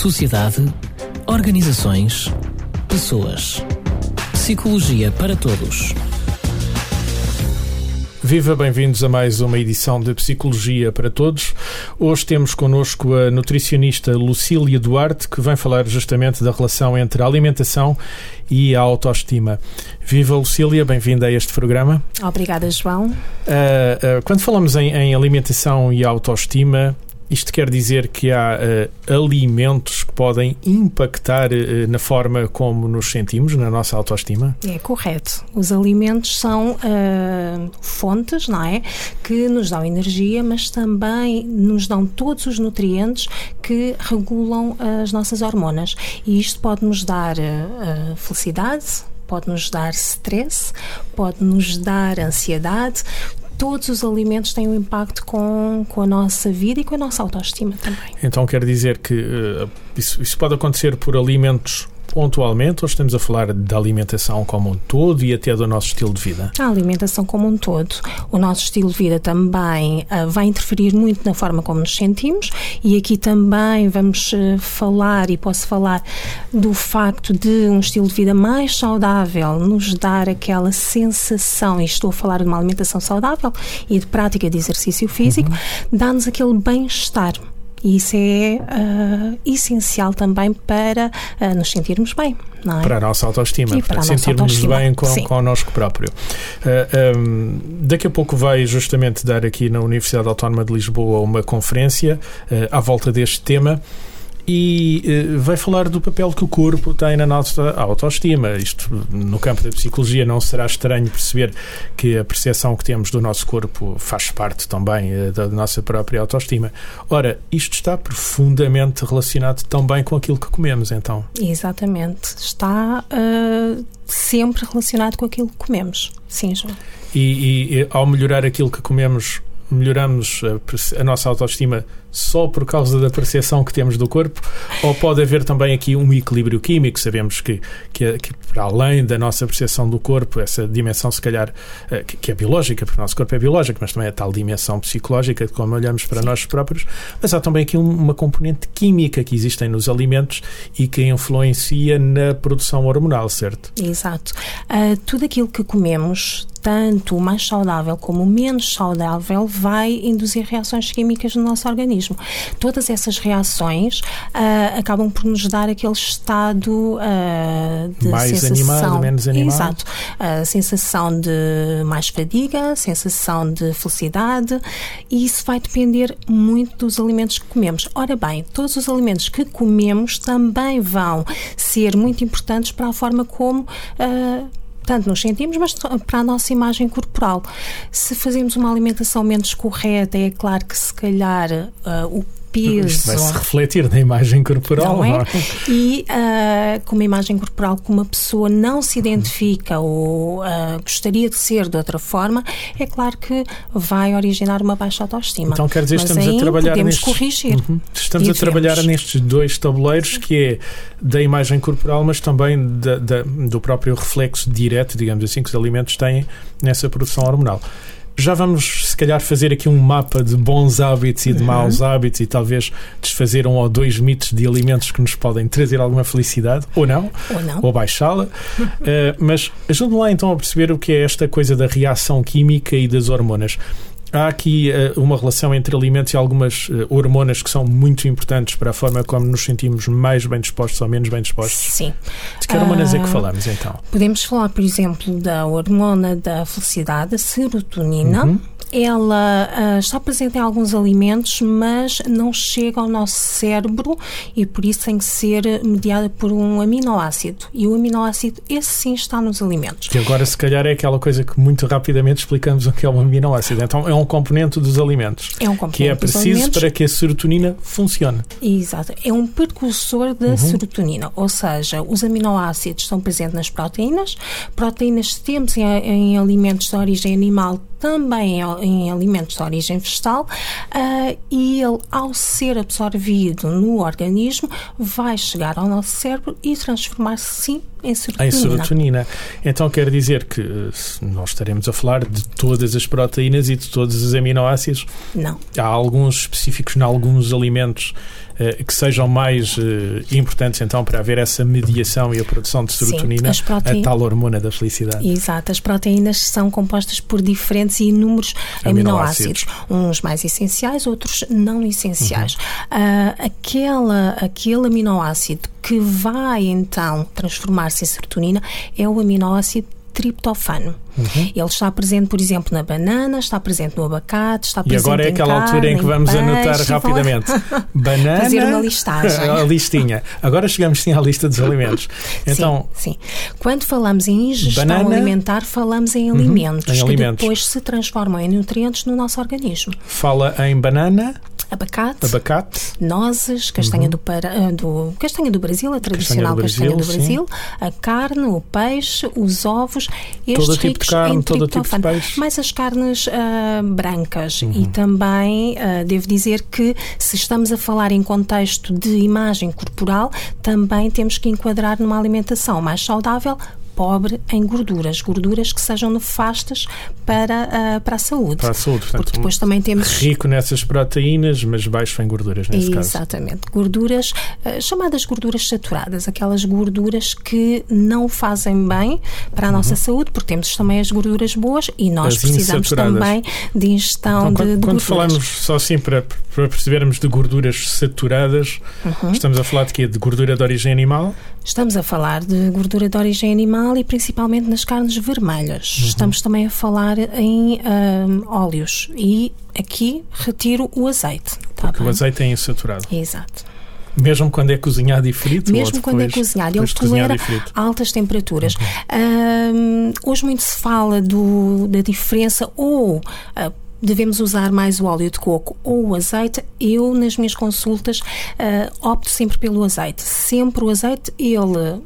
sociedade, organizações, pessoas. Psicologia para todos. Viva, bem-vindos a mais uma edição de Psicologia para Todos. Hoje temos connosco a nutricionista Lucília Duarte, que vem falar justamente da relação entre a alimentação e a autoestima. Viva, Lucília, bem-vinda a este programa. Obrigada, João. Uh, uh, quando falamos em, em alimentação e autoestima, isto quer dizer que há uh, alimentos que podem impactar uh, na forma como nos sentimos, na nossa autoestima? É correto. Os alimentos são uh, fontes, não é? Que nos dão energia, mas também nos dão todos os nutrientes que regulam as nossas hormonas. E isto pode nos dar felicidade, pode nos dar stress, pode nos dar ansiedade, todos os alimentos têm um impacto com, com a nossa vida e com a nossa autoestima também. Então quer dizer que uh, isso, isso pode acontecer por alimentos pontualmente ou estamos a falar da alimentação como um todo e até do nosso estilo de vida? A alimentação como um todo. O nosso estilo de vida também uh, vai interferir muito na forma como nos sentimos e aqui também vamos uh, falar e posso falar do facto de um estilo de vida mais saudável nos dar aquela sensação, e estou a falar de uma alimentação saudável e de prática de exercício físico, uhum. dá-nos aquele bem-estar. E isso é uh, essencial também para uh, nos sentirmos bem. É? Para a nossa autoestima, e para, para sentirmos bem com, connosco próprio. Uh, um, daqui a pouco vai justamente dar aqui na Universidade Autónoma de Lisboa uma conferência à volta deste tema e uh, vai falar do papel que o corpo tem na nossa autoestima. Isto, no campo da psicologia, não será estranho perceber que a percepção que temos do nosso corpo faz parte também uh, da nossa própria autoestima. Ora, isto está profundamente relacionado também com aquilo que comemos, então. Exatamente. Está uh, sempre relacionado com aquilo que comemos. Sim, João. E, e, e ao melhorar aquilo que comemos, melhoramos a, a, nossa autoestima só por causa da percepção que temos do corpo? Ou pode haver também aqui um equilíbrio químico? Sabemos que, que, que para além da nossa percepção do corpo, essa dimensão, se calhar, eh, que, que, é biológica, porque o nosso corpo é biológico, mas também é a tal dimensão psicológica de como olhamos para Sim. nós próprios, mas há também aqui uma componente química que existem nos alimentos e que influencia na produção hormonal, certo? Exato. Uh, tudo aquilo que comemos tanto o mais saudável como o menos saudável vai induzir reações químicas no nosso organismo. Todas essas reações uh, acabam por nos dar aquele estado uh, de mais sensação, animado, menos animado. Exato, a sensação de mais fadiga, sensação de felicidade e isso vai depender muito dos alimentos que comemos. Ora bem, todos os alimentos que comemos também vão ser muito importantes para a forma como uh, tanto nos sentimos, mas para a nossa imagem corporal. Se fazemos uma alimentação menos correta, é claro que se calhar uh, o peso. Isto vai se refletir na imagem corporal. Não é? Não é? E uh, com uma imagem corporal que uma pessoa não se identifica ou uh, gostaria de ser de outra forma, é claro que vai originar uma baixa autoestima. Então quer dizer, Mas estamos a trabalhar podemos nestes, corrigir. Uhum. Estamos a trabalhar nestes dois tabuleiros que é da imagem corporal, mas também da, da, do próprio reflexo direto, digamos assim, que os alimentos têm nessa produção hormonal. Já vamos, se calhar, fazer aqui um mapa de bons hábitos e de uhum. maus hábitos e talvez desfazer um ou dois mitos de alimentos que nos podem trazer alguma felicidade, ou não, ou, não. ou baixá-la. uh, mas ajude-me lá então a perceber o que é esta coisa da reação química e das hormonas. Há aqui uh, uma relação entre alimentos e algumas uh, hormonas que são muito importantes para a forma como nos sentimos mais bem dispostos ou menos bem dispostos. Sim. De que hormonas uh, é que falamos então? Podemos falar, por exemplo, da hormona da felicidade, a serotonina. Uhum ela uh, está presente em alguns alimentos, mas não chega ao nosso cérebro e por isso tem que ser mediada por um aminoácido. E o aminoácido, esse sim está nos alimentos. Que agora, se calhar, é aquela coisa que muito rapidamente explicamos o que é um aminoácido. Então, é um componente dos alimentos. É um componente Que é preciso para que a serotonina funcione. Exato. É um precursor da uhum. serotonina. Ou seja, os aminoácidos estão presentes nas proteínas. Proteínas temos em, em alimentos de origem animal também em alimentos de origem vegetal uh, e ele, ao ser absorvido no organismo, vai chegar ao nosso cérebro e transformar-se sim em serotonina. Em serotonina. Então quer dizer que nós estaremos a falar de todas as proteínas e de todos os aminoácidos? Não. Há alguns específicos em alguns alimentos que sejam mais uh, importantes então para haver essa mediação e a produção de serotonina, Sim, a tal hormona da felicidade. Exato, as proteínas são compostas por diferentes e inúmeros aminoácidos, aminoácidos uns mais essenciais, outros não essenciais. Uhum. aquela, aquele aminoácido que vai então transformar-se em serotonina é o aminoácido triptofano. Uhum. Ele está presente, por exemplo, na banana, está presente no abacate, está presente E agora é aquela carne, altura em que vamos peixe, anotar rapidamente. banana. Fazer uma listagem. a listinha. Agora chegamos sim à lista dos alimentos. Então, sim, sim. Quando falamos em ingestão banana, alimentar, falamos em alimentos uhum, em que alimentos. depois se transformam em nutrientes no nosso organismo. Fala em banana, abacate, abacate. nozes, castanha, uhum. do, para, ah, do, castanha do Brasil, a tradicional castanha do Brasil, castanha do Brasil a carne, o peixe, os ovos, estes todo tipo de carne, todo tipo de peixe. mais as carnes uh, brancas. Uhum. E também uh, devo dizer que se estamos a falar em contexto de imagem corporal, também temos que enquadrar numa alimentação mais saudável, pobre em gorduras, gorduras que sejam nefastas para, uh, para a saúde. Para a saúde, portanto, Porque depois também temos... rico nessas proteínas, mas baixo em gorduras nesse Exatamente. caso. Exatamente. Gorduras, uh, chamadas gorduras saturadas, aquelas gorduras que não fazem bem para a nossa uhum. saúde, porque temos também as gorduras boas e nós as precisamos também de ingestão então, de, de Quando gorduras. falamos, só assim para, para percebermos de gorduras saturadas, uhum. estamos a falar de quê? De gordura de origem animal? Estamos a falar de gordura de origem animal e principalmente nas carnes vermelhas. Uhum. Estamos também a falar em um, óleos e aqui retiro o azeite. Tá Porque o azeite é insaturado. Exato. Mesmo quando é cozinhado e frito? Mesmo depois, quando é cozinhado, ele tolera altas temperaturas. Uhum. Um, hoje muito se fala do, da diferença ou uh, devemos usar mais o óleo de coco ou o azeite, eu nas minhas consultas uh, opto sempre pelo azeite. Sempre o azeite, ele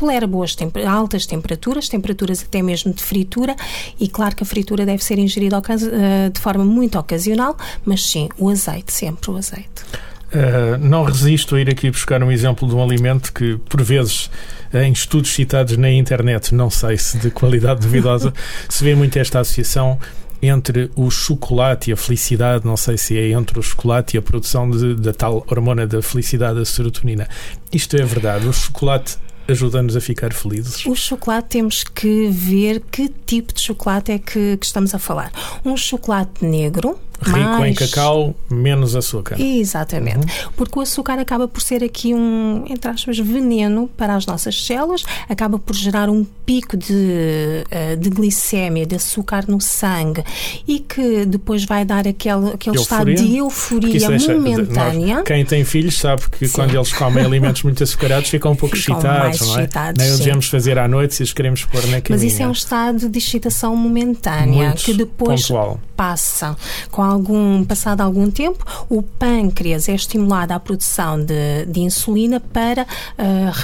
tolera boas temper altas temperaturas, temperaturas até mesmo de fritura, e claro que a fritura deve ser ingerida uh, de forma muito ocasional, mas sim, o azeite, sempre o azeite. Uh, não resisto a ir aqui buscar um exemplo de um alimento que, por vezes, em estudos citados na internet, não sei se de qualidade duvidosa, se vê muito esta associação entre o chocolate e a felicidade, não sei se é entre o chocolate e a produção de, da tal hormona da felicidade, a serotonina. Isto é verdade? O chocolate ajuda-nos a ficar felizes? O chocolate temos que ver que tipo de chocolate é que, que estamos a falar. Um chocolate negro, rico mais... em cacau, menos açúcar. Exatamente. Uhum. Porque o açúcar acaba por ser aqui um, entre aspas, veneno para as nossas células, acaba por gerar um pico de, eh, de glicémia, de açúcar no sangue e que depois vai dar aquele, aquele estado de euforia momentânea. Nós, quem tem filhos sabe que sim. quando eles comem alimentos muito açucarados ficam um pouco ficam excitados, não é? Excitados, Nem o devemos fazer à noite se os queremos pôr na caminha. Mas isso é um estado de excitação momentânea que depois pontual. passa com algum, passado algum tempo, o pâncreas é estimulado à produção de, de insulina para uh,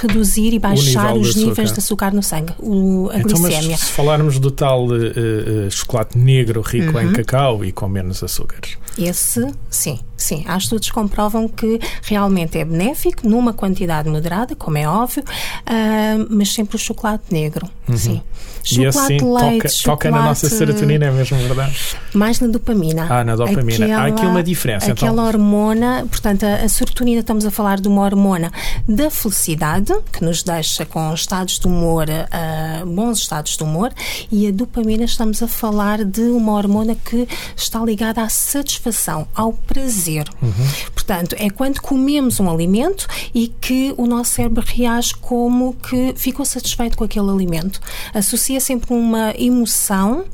reduzir e baixar os níveis de açúcar no sangue, o, a então, glicémia. Se falarmos do tal uh, uh, chocolate negro rico uhum. em cacau e com menos açúcares? Esse, sim, sim. Há estudos que comprovam que realmente é benéfico, numa quantidade moderada, como é óbvio, mas sempre o chocolate negro, uhum. sim. Chocolate, e assim, leite, toca, chocolate... toca na nossa serotonina, é mesmo verdade? Mais na dopamina. Ah, na dopamina. Aquela, Há aqui uma diferença. Aquela então. hormona, portanto, a, a, serotonina, estamos a falar de uma hormona da felicidade, que nos deixa com estados de humor, uh, bons estados de humor, e a dopamina, estamos a falar de uma hormona que está ligada à satisfação, ao prazer. Uhum. Portanto, é quando comemos um alimento e que o nosso cérebro reage como que ficou satisfeito com aquele alimento. Associa sempre uma emoção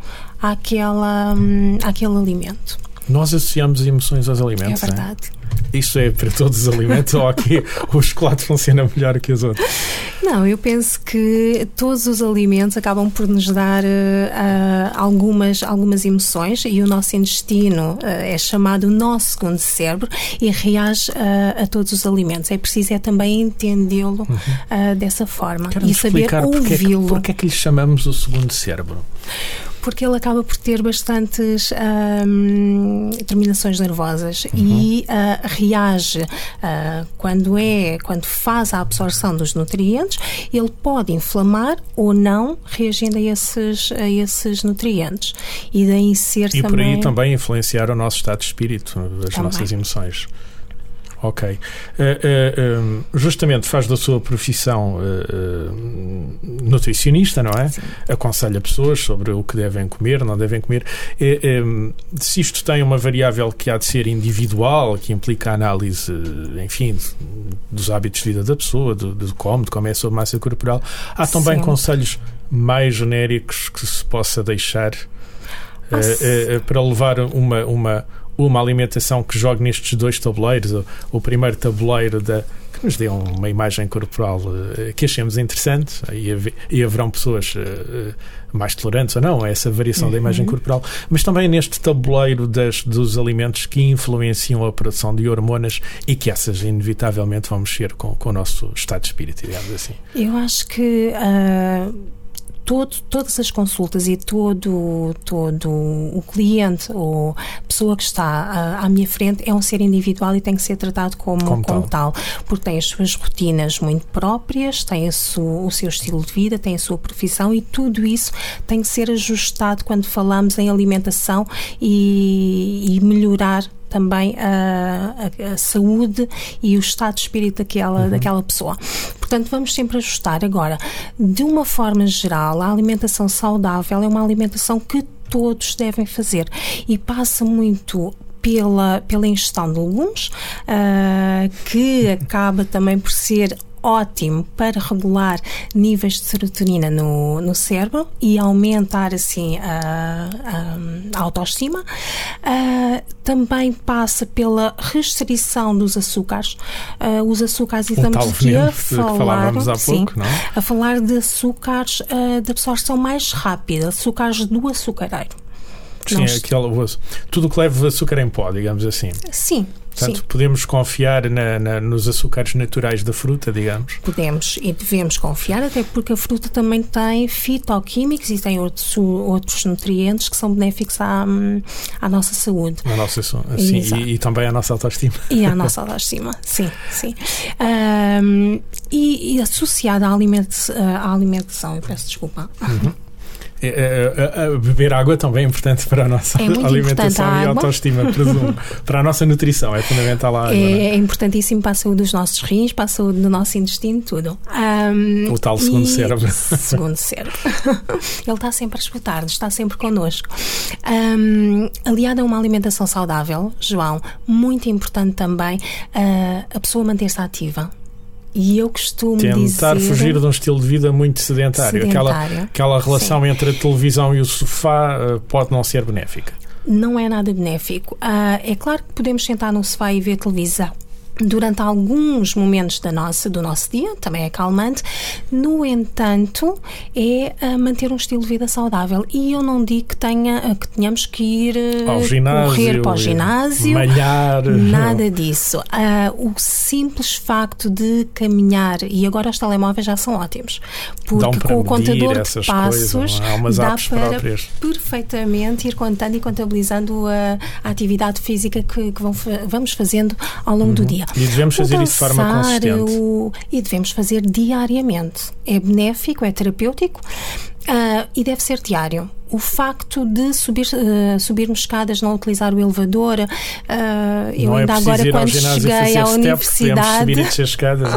àquela, hum, àquele alimento. Nós associamos emoções aos alimentos. É verdade. É? Isso é para todos os alimentos ou aqui o chocolate funciona melhor que os outros? Não, eu penso que todos os alimentos acabam por nos dar uh, algumas, algumas emoções e o nosso intestino uh, é chamado o nosso segundo cérebro e reage uh, a todos os alimentos. É preciso é também entendê-lo uhum. dessa forma e saber ouvi-lo. Porquê é que lhe chamamos o segundo cérebro? Porque ele acaba por ter bastantes um, terminações nervosas uhum. e uh, reage uh, quando é quando faz a absorção dos nutrientes, ele pode inflamar ou não reagindo a esses a esses nutrientes e daí ser e também por aí também influenciar o nosso estado de espírito, as também. nossas emoções. Ok. Uh, uh, justamente faz da sua profissão nutricionista, não é? Sim. Aconselha pessoas sobre o que devem comer, não devem comer. se isto tem uma variável que há de ser individual, que implica a análise, enfim, dos hábitos de vida da pessoa, do, do como, de como é a sua massa corporal, há também Sim. conselhos mais genéricos que se possa deixar ah, para levar uma, uma uma alimentação que jogue nestes dois tabuleiros, o, primeiro tabuleiro da que nos dê uma imagem corporal uh, que achemos interessante e, e haverão pessoas uh, mais tolerantes ou não a essa variação uhum. da imagem uhum. corporal, mas também neste tabuleiro das, dos alimentos que influenciam a produção de hormonas e que essas inevitavelmente vão mexer com, com o nosso estado de espírito, digamos assim. Eu acho que uh todo, todas as consultas e todo, todo o cliente ou pessoa que está à, à minha frente é um ser individual e tem que ser tratado como, como, como tal. tal. porque tem as suas rotinas muito próprias, tem o seu estilo de vida, tem a sua profissão e tudo isso tem que ser ajustado quando falamos em alimentação e, e melhorar também a, a, a, saúde e o estado de espírito daquela, uhum. daquela pessoa. Portanto, vamos sempre ajustar. Agora, de uma forma geral, a alimentação saudável é uma alimentação que todos devem fazer e passa muito pela, pela ingestão de legumes, uh, que acaba também por ser ótimo para regular níveis de serotonina no, no cérebro e aumentar assim a, a, autoestima. Uh, também passa pela restrição dos açúcares. Uh, os açúcares, e estamos aqui a falar, sim, pouco, é? a falar de açúcares uh, de absorção mais rápida, açúcares do açucareiro. Sim, aquele, tudo que leva açúcar em pó, digamos assim. Sim, Portanto, Sim. podemos confiar na, na, nos açúcares naturais da fruta, digamos? Podemos e devemos confiar, até porque a fruta também tem fitoquímicos e tem outros, outros nutrientes que são benéficos à, à nossa saúde. À nossa, sim, e, e, também à nossa autoestima. E à nossa autoestima, sim, sim. Um, e, e associada à, à alimentação, eu peço desculpa. Uhum. É, é, é, beber água também é importante para a nossa é alimentação e autoestima, presumo. para a nossa nutrição, é fundamental a água. É, é, importantíssimo para a saúde dos nossos rins, para a saúde do nosso intestino, tudo. Um, o tal segundo cérebro. Segundo cérebro. Ele está sempre a escutar-nos, está sempre connosco. Um, aliado a uma alimentação saudável, João, muito importante também uh, a pessoa manter-se ativa e eu costumo Tentar dizer... fugir de um estilo de vida muito sedentário. sedentário. Aquela, aquela relação Sim. entre a televisão e o sofá uh, pode não ser benéfica. Não é nada benéfico. Uh, é claro que podemos sentar no sofá e ver televisão durante alguns momentos da nossa, do nosso dia, também é calmante. No entanto, é uh, manter um estilo de vida saudável. E eu não digo que, tenha, uh, que tenhamos que ir uh, ginásio, correr para o ginásio, malhar. Nada disso. o simples facto de caminhar, e agora os telemóveis já são ótimos, porque com o contador de passos coisas, dá para próprias. perfeitamente ir contando e contabilizando a, a atividade física que, que vão, vamos fazendo ao longo uhum. do dia dia. E devemos fazer isso de forma consistente. O, e devemos fazer diariamente. É benéfico, é terapêutico uh, e deve ser diário o facto de subir, uh, subirmos escadas, não utilizar o elevador. Uh, eu é ainda é agora, quando cheguei à universidade, escadas,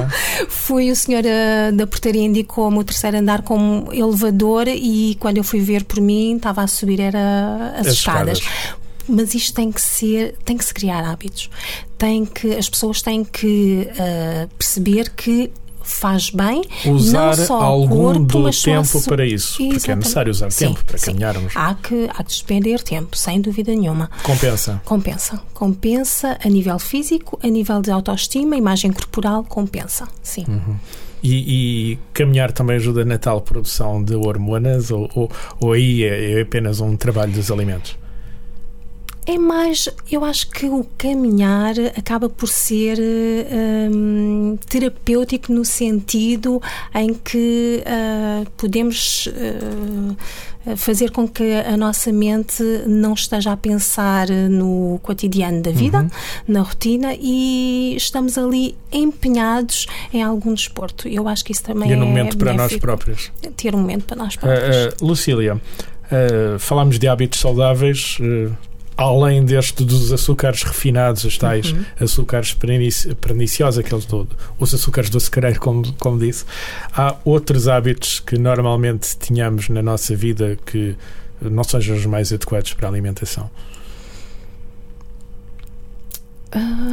fui o senhor uh, da portaria indicou-me o terceiro andar como elevador e quando eu fui ver por mim, estava a subir era as, as escadas. escadas mas isto tem que ser, tem que se criar hábitos. Tem que as pessoas têm que uh, perceber que faz bem usar não só algum corpo, do tempo para isso, Exatamente. porque é necessário usar sim, tempo para sim. caminharmos. Há que, há que despender tempo, sem dúvida nenhuma. Compensa. Compensa. Compensa a nível físico, a nível de autoestima, imagem corporal, compensa, sim. Uhum. E, e, caminhar também ajuda na tal produção de hormonas ou, ou, ou aí é, é apenas um trabalho dos alimentos? É mais, eu acho que o caminhar acaba por ser um, terapêutico no sentido em que uh, podemos uh, fazer com que a nossa mente não esteja a pensar no cotidiano da vida, uhum. na rotina e estamos ali empenhados em algum desporto. Eu acho que isso também e é. E no momento para nós próprios. Ter um momento para nós próprios. Uh, Lucília, falámos de hábitos saudáveis além deste dos açúcares refinados, os tais uhum. açúcares perniciosos, aqueles do, os açúcares do açucareiro, como, como disse, há outros hábitos que normalmente tínhamos na nossa vida que não sejam os mais adequados para a alimentação.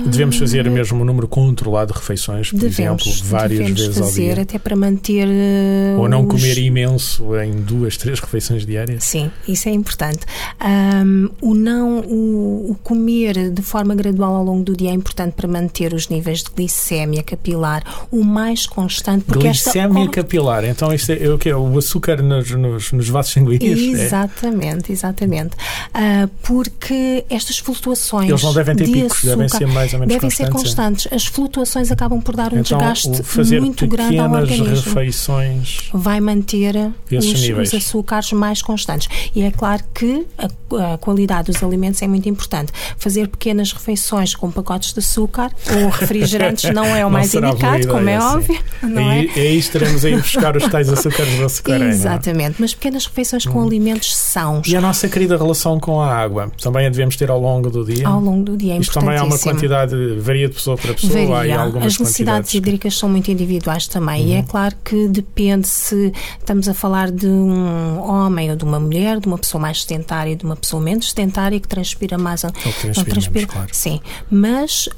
Devemos fazer mesmo um número controlado de refeições, por devemos, exemplo, várias vezes fazer, ao dia. até para manter. Uh, Ou não os... comer imenso em duas, três refeições diárias. Sim, isso é importante. Um, o não, o, o, comer de forma gradual ao longo do dia é importante para manter os níveis de glicémia capilar o mais constante. Porque glicémia esta... capilar, então isto é, é o que é o açúcar nos, nos, nos vasos sanguíneos? Exatamente, é? exatamente. Uh, porque estas flutuações. Eles não devem ter de picos, devem ser mais ou menos devem ser constantes. As flutuações acabam por dar um então, desgaste muito grande ao organismo. refeições vai manter os, os, açúcares mais constantes. E é claro que a, a, qualidade dos alimentos é muito importante. Fazer pequenas refeições com pacotes de açúcar ou refrigerantes não é o mais indicado, como é assim. óbvio. Não e, é? aí estaremos a ir buscar os tais açúcares do açúcar. É? Exatamente, mas pequenas refeições com hum. alimentos sãos. E a nossa querida relação com a água? Também a devemos ter ao longo do dia? Ao longo do dia, é Isto também há uma quantidade, varia de pessoa para pessoa, varia. há algumas As necessidades hídricas são muito individuais também, uhum. e é claro que depende se estamos a falar de um homem ou de uma mulher, de uma pessoa mais sedentária e de uma pessoa menos sedentária que transpira mais. Ou transpira, transpira claro. Sim, mas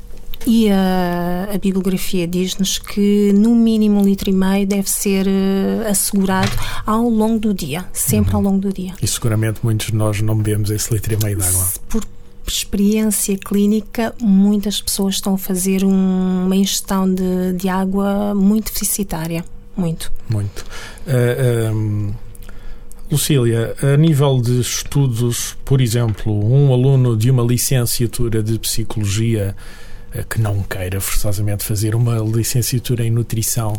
e a, a bibliografia diz-nos que no mínimo um litro e meio deve ser uh, assegurado ao longo do dia, sempre uhum. ao longo do dia. E seguramente muitos de nós não bebemos esse litro e meio de água. Por experiência clínica, muitas pessoas estão a fazer um, uma ingestão de, de água muito deficitária. Muito. Muito. Uh, eh, um, ehm, Lucília, a nível de estudos, por exemplo, um aluno de uma licenciatura de Psicologia uh, que não queira forçosamente fazer uma licenciatura em Nutrição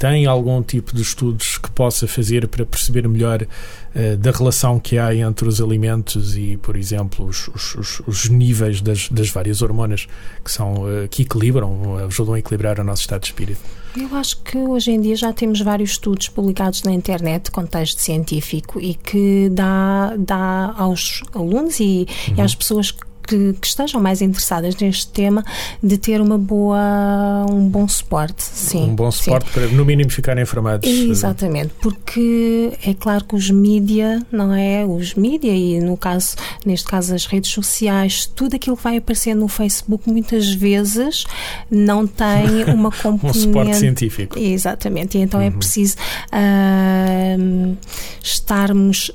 tem algum tipo de estudos que possa fazer para perceber melhor uh, da relação que há entre os alimentos e, por exemplo, os, os, os níveis das, das, várias hormonas que, são, uh, que equilibram, ajudam a equilibrar o nosso estado de espírito? Eu acho que hoje em dia já temos vários estudos publicados na internet, contexto científico, e que dá, dá aos alunos e, uhum. e às pessoas que que, que, estejam mais interessadas neste tema de ter uma boa um bom suporte sim um bom suporte sim. para no mínimo ficarem informados exatamente porque é claro que os mídia não é os mídia e no caso neste caso as redes sociais tudo aquilo que vai aparecer no Facebook muitas vezes não tem uma componente um suporte científico exatamente e então é uhum. é preciso uh, estarmos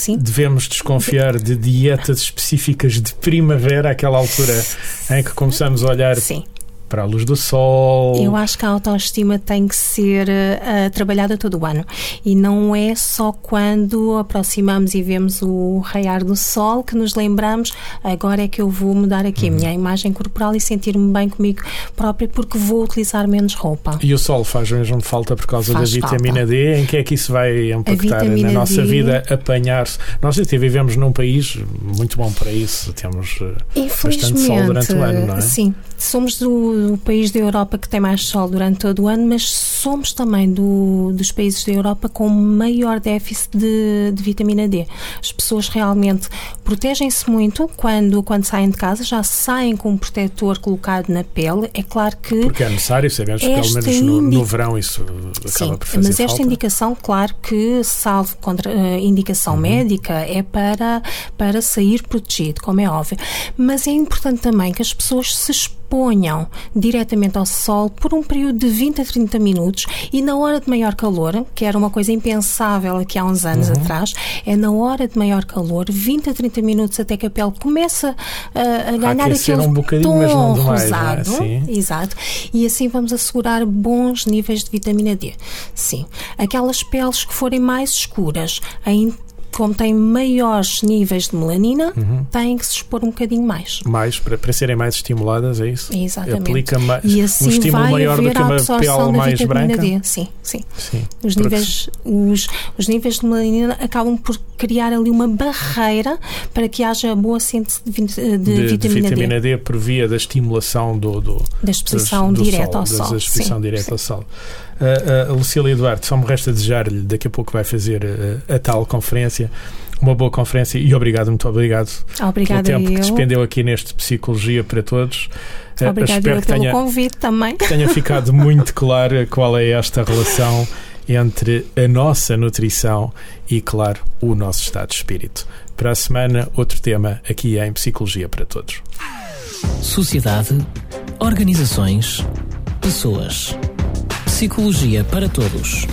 Sim. Devemos desconfiar de dietas específicas de primavera, aquela altura em que começamos a olhar Sim para a luz do sol. Eu acho que a autoestima tem que ser uh, trabalhada todo o ano e não é só quando aproximamos e vemos o raiar do sol que nos lembramos agora é que eu vou mudar aqui uhum. a minha imagem corporal e sentir-me bem comigo própria porque vou utilizar menos roupa. E o sol faz mesmo falta por causa faz da vitamina falta. D. Em que é que isso vai impactar na nossa D... vida? Apanhar-se. Nós até vivemos num país muito bom para isso. Temos eh, bastante sol durante o ano, não é? Sim, somos do, país da Europa que tem mais sol durante todo o ano, mas somos também do, dos países da Europa com maior déficit de, de vitamina D. As pessoas realmente protegem-se muito quando, quando saem de casa, já saem com um protetor colocado na pele. É claro que. Porque é necessário, sabemos que pelo menos no, no, verão isso acaba Sim, por fazer mas esta falta. indicação, claro que, salvo contra uh, indicação uhum. médica, é para, para sair protegido, como é óbvio. Mas é importante também que as pessoas se exponham diretamente ao sol por um período de 20 a 30 minutos e na hora de maior calor, que era uma coisa impensável aqui há uns anos uhum. atrás, é na hora de maior calor, 20 a 30 minutos até que a pele começa a, a ganhar a aquele um tom demais, é? rosado. É? Exato. E assim vamos assegurar bons níveis de vitamina D. Sim. Aquelas peles que forem mais escuras, ainda como têm maiores níveis de melanina, uhum. têm que se expor um bocadinho mais. Mais, para, para serem mais estimuladas, é isso? Exatamente. Aplica mais, e assim um estímulo maior do que uma pele mais branca? D. Sim, sim. sim os, níveis, os, os níveis de melanina acabam por criar ali uma barreira para que haja boa síntese de, de, de, vitamina, de vitamina D. D. por via da estimulação do, do da exposição direta ao sol. Da exposição direta ao sol. Uh, uh, Lucília Eduardo, só me resta desejar-lhe, daqui a pouco vai fazer uh, a tal conferência, uma boa conferência e obrigado, muito obrigado Obrigada pelo tempo eu. que despendeu aqui neste Psicologia para Todos. Obrigada Espero que pelo tenha, convite também. tenha ficado muito claro qual é esta relação entre a nossa nutrição e, claro, o nosso estado de espírito. Para a semana, outro tema aqui em Psicologia para Todos. Sociedade, organizações, pessoas. Psicologia para Todos